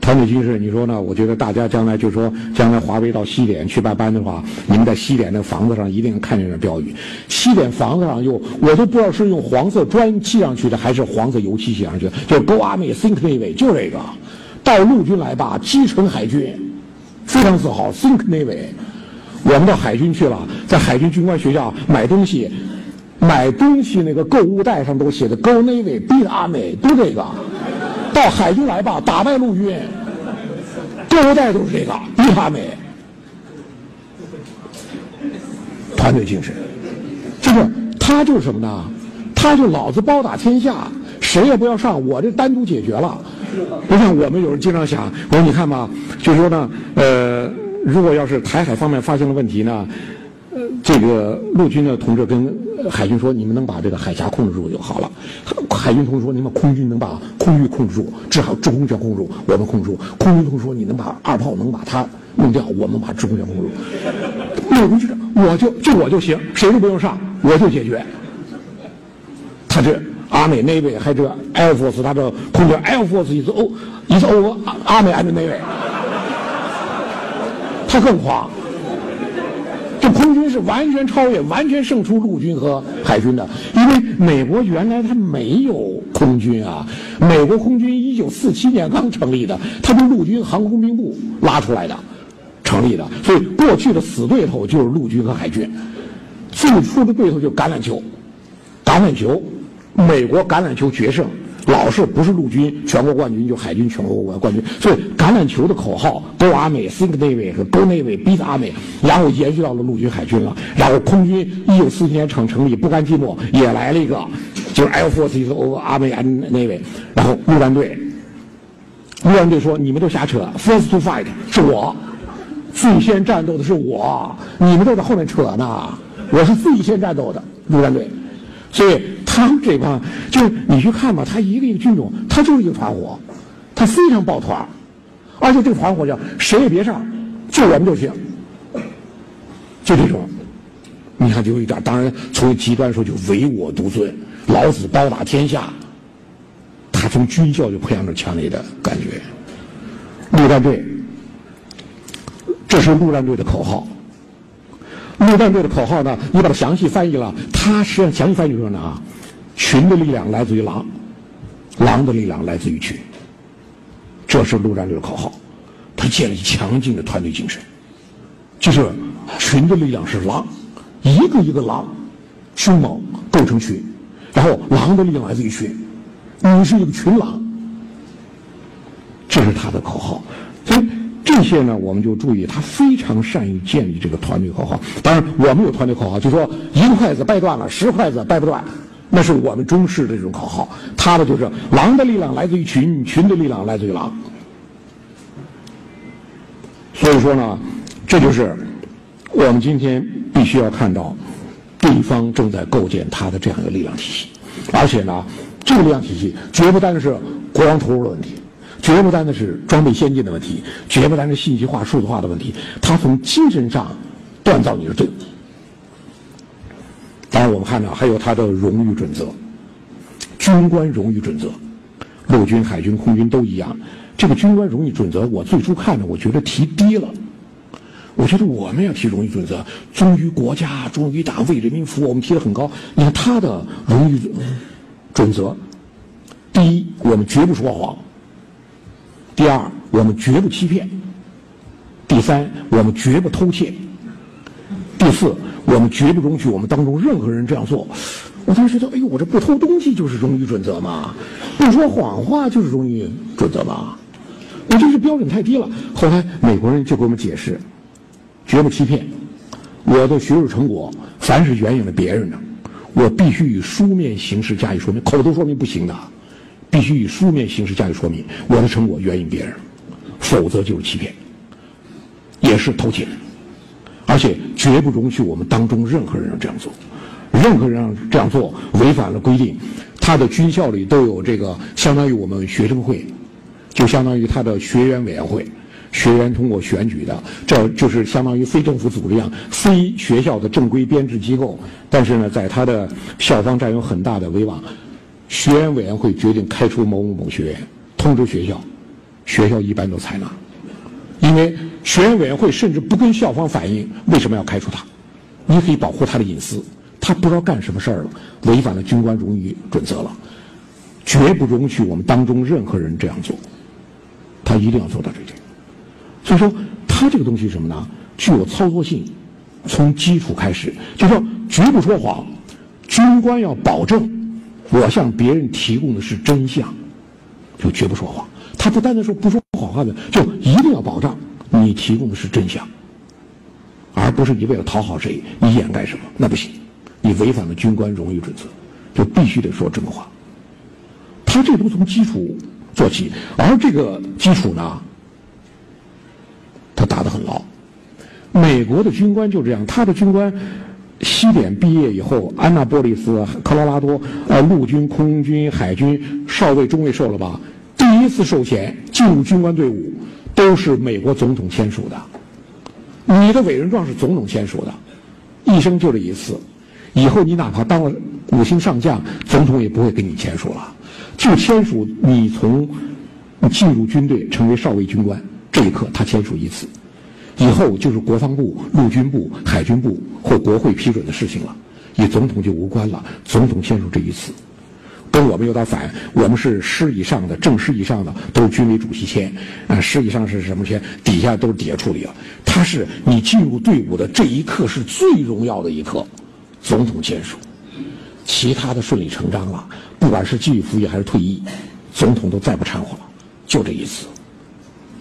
团队军事，你说呢？我觉得大家将来就说，将来华为到西点去办班的话，你们在西点那房子上一定看见这标语。西点房子上有，我都不知道是用黄色砖砌上去的，还是黄色油漆写上去的，就 “Go Army, Think Navy”，就这个。到陆军来吧，基成海军，非常自豪，Think Navy。我们到海军去了，在海军军官学校买东西，买东西那个购物袋上都写的 “Go Navy, Beat Army”，都这个。到海军来吧，打败陆军，购物袋都是这个，比他美。团队精神，就是他就是什么呢？他就老子包打天下，谁也不要上，我这单独解决了。不像我们有人经常想，我说你看吧，就说呢，呃，如果要是台海方面发生了问题呢？这个陆军的同志跟海军说：“你们能把这个海峡控制住就好了。”海军同志说：“你们空军能把空域控制住，至少制空权控制住，我们控制住。”空军同志说：“你能把二炮能把它弄掉，我们把制空权控制住。”陆军就是我就就我就行，谁都不用上，我就解决。他这阿美 Navy 还这 Air Force，他这空军 Air Force 一次欧一次欧阿美 and Navy，他更狂。这空军是完全超越、完全胜出陆军和海军的，因为美国原来它没有空军啊。美国空军一九四七年刚成立的，它是陆军航空兵部拉出来的，成立的。所以过去的死对头就是陆军和海军，最初的对头就橄榄球，橄榄球，美国橄榄球决胜。老是不是陆军全国冠军，就海军全国冠军。所以橄榄球的口号 “Go Army, Think Navy” 和 “Go Navy, Beat Army”，然后延续到了陆军、海军了。然后空军一九四七年成成立，不甘寂寞，也来了一个，就是 Air Force of Army and Navy。然后陆战队，陆战队说：“你们都瞎扯，First to fight 是我，最先战斗的是我，你们都在后面扯呢。我是最先战斗的陆战队。”所以。他们这帮就是你去看吧，他一个一个军种，他就是一个团伙，他非常抱团而且这个团伙叫谁也别上，就我们就行，就这种。你看，就有一点，当然从极端说就唯我独尊，老子包打天下。他从军校就培养着强烈的感觉。陆战队，这是陆战队的口号。陆战队的口号呢，你把它详细翻译了，它实际上详细翻译说呢啊。群的力量来自于狼，狼的力量来自于群。这是陆战队的口号，他建立强劲的团队精神。就是群的力量是狼，一个一个狼，凶猛构成群，然后狼的力量来自于群，你是一个群狼，这是他的口号。所以这些呢，我们就注意，他非常善于建立这个团队口号。当然，我们有团队口号，就说一个筷子掰断了，十筷子掰不断。那是我们中式的这种口号，他的就是狼的力量来自于群，群的力量来自于狼。所以说呢，这就是我们今天必须要看到，对方正在构建他的这样一个力量体系，而且呢，这个力量体系绝不单是国防投入的问题，绝不单的是装备先进的问题，绝不单是信息化、数字化的问题，它从精神上锻造你的队伍。当然，我们看到还有他的荣誉准则，军官荣誉准则，陆军、海军、空军都一样。这个军官荣誉准则，我最初看的，我觉得提低了。我觉得我们要提荣誉准则，忠于国家、忠于党、为人民服务，我们提的很高。你看他的荣誉准则，第一，我们绝不说谎；第二，我们绝不欺骗；第三，我们绝不偷窃；第四。我们绝不容许我们当中任何人这样做。我当时觉得，哎呦，我这不偷东西就是荣誉准则嘛，不说谎话就是荣誉准则嘛。我这是标准太低了。后来美国人就给我们解释，绝不欺骗。我的学术成果，凡是援引了别人的，我必须以书面形式加以说明，口头说明不行的，必须以书面形式加以说明。我的成果援引别人，否则就是欺骗，也是偷窃。而且绝不容许我们当中任何人这样做，任何人这样做违反了规定。他的军校里都有这个，相当于我们学生会，就相当于他的学员委员会，学员通过选举的，这就是相当于非政府组织一样，非学校的正规编制机构。但是呢，在他的校方占有很大的威望。学员委员会决定开除某某某学员，通知学校，学校一般都采纳，因为学员委员会甚至不跟校方反映为什么要开除他，你可以保护他的隐私，他不知道干什么事儿了，违反了军官荣誉准则了，绝不容许我们当中任何人这样做，他一定要做到这点。所以说，他这个东西什么呢？具有操作性，从基础开始，就说绝不说谎，军官要保证我向别人提供的是真相，就绝不说谎。他不单单说不说谎话的，就一定要保障你提供的是真相，而不是你为了讨好谁，你掩盖什么，那不行，你违反了军官荣誉准则，就必须得说真话。他这都从基础做起，而这个基础呢，他打得很牢。美国的军官就这样，他的军官西点毕业以后，安娜波利斯、科罗拉多，呃，陆军、空军、海军少尉、中尉受了吧？第一次授衔进入军官队伍，都是美国总统签署的。你的委任状是总统签署的，一生就这一次，以后你哪怕当了五星上将，总统也不会给你签署了，就签署你从进入军队成为少尉军官这一刻，他签署一次。以后就是国防部、陆军部、海军部或国会批准的事情了，与总统就无关了。总统签署这一次，跟我们有点反。我们是师以上的、正师以上的都是军委主席签，啊，师以上是什么签？底下都是底下处理了。他是你进入队伍的这一刻是最荣耀的一刻，总统签署，其他的顺理成章了。不管是继续服役还是退役，总统都再不掺和了，就这一次。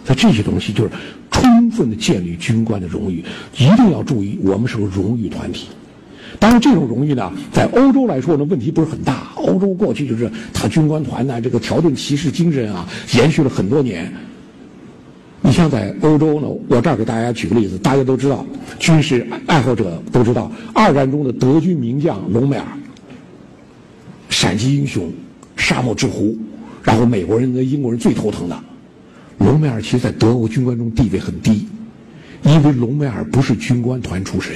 所以这些东西就是。充分的建立军官的荣誉，一定要注意，我们是个荣誉团体。当然，这种荣誉呢，在欧洲来说呢，问题不是很大。欧洲过去就是他军官团呢，这个条顿骑士精神啊，延续了很多年。你像在欧洲呢，我这儿给大家举个例子，大家都知道，军事爱好者都知道，二战中的德军名将隆美尔，闪击英雄，沙漠之狐，然后美国人跟英国人最头疼的。隆美尔其实，在德国军官中地位很低，因为隆美尔不是军官团出身，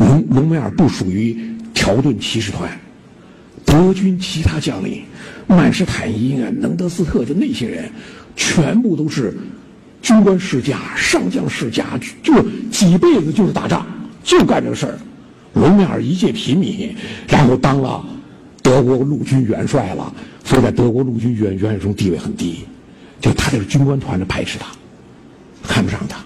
隆隆美尔不属于条顿骑士团，德军其他将领，曼施坦因啊、能德斯特就那些人，全部都是军官世家、上将世家，就几辈子就是打仗，就干这事儿。隆美尔一介平民，然后当了德国陆军元帅了，所以在德国陆军元元帅中地位很低。就他这个军官团的排斥他，看不上他，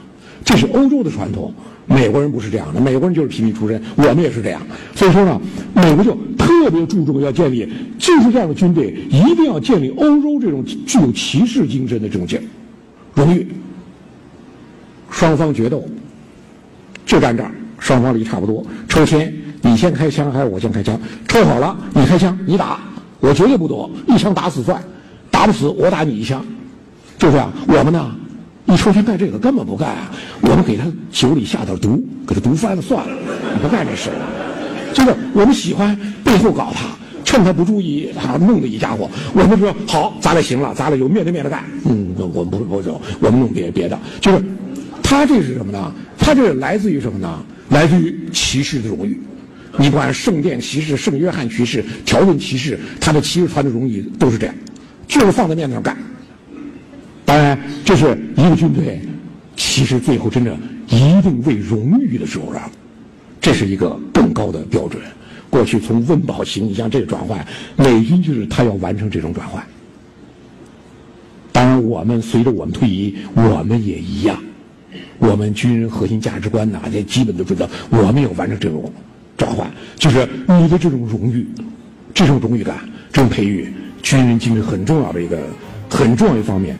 这是欧洲的传统。美国人不是这样的，美国人就是平民出身，我们也是这样。所以说呢，美国就特别注重要建立，就是这样的军队一定要建立欧洲这种具有骑士精神的这种劲荣誉。双方决斗，就站这儿，双方离差不多，抽签，你先开枪还是我先开枪？抽好了，你开枪，你打，我绝对不躲，一枪打死算，打不死我打你一枪。就这样，我们呢，一抽签干这个根本不干啊！我们给他酒里下点毒，给他毒翻了算了，不干这事了就是我们喜欢背后搞他，趁他不注意，啊弄的一家伙。我们说好，咱俩行了，咱俩就面对面的干。嗯，我们不不走，我们弄别别的。就是他这是什么呢？他这是来自于什么呢？来自于骑士的荣誉。你不管圣殿骑士、圣约翰骑士、条顿骑士，他的骑士团的荣誉都是这样，就是放在面子上干。当然，这是一个军队，其实最后真正一定为荣誉的时候啊，这是一个更高的标准。过去从温饱型，你像这个转换，美军就是他要完成这种转换。当然，我们随着我们退役，我们也一样。我们军人核心价值观呐，这基本都知道，我们要完成这种转换，就是你的这种荣誉，这种荣誉感，这种培育，军人精神很重要的一个很重要一方面。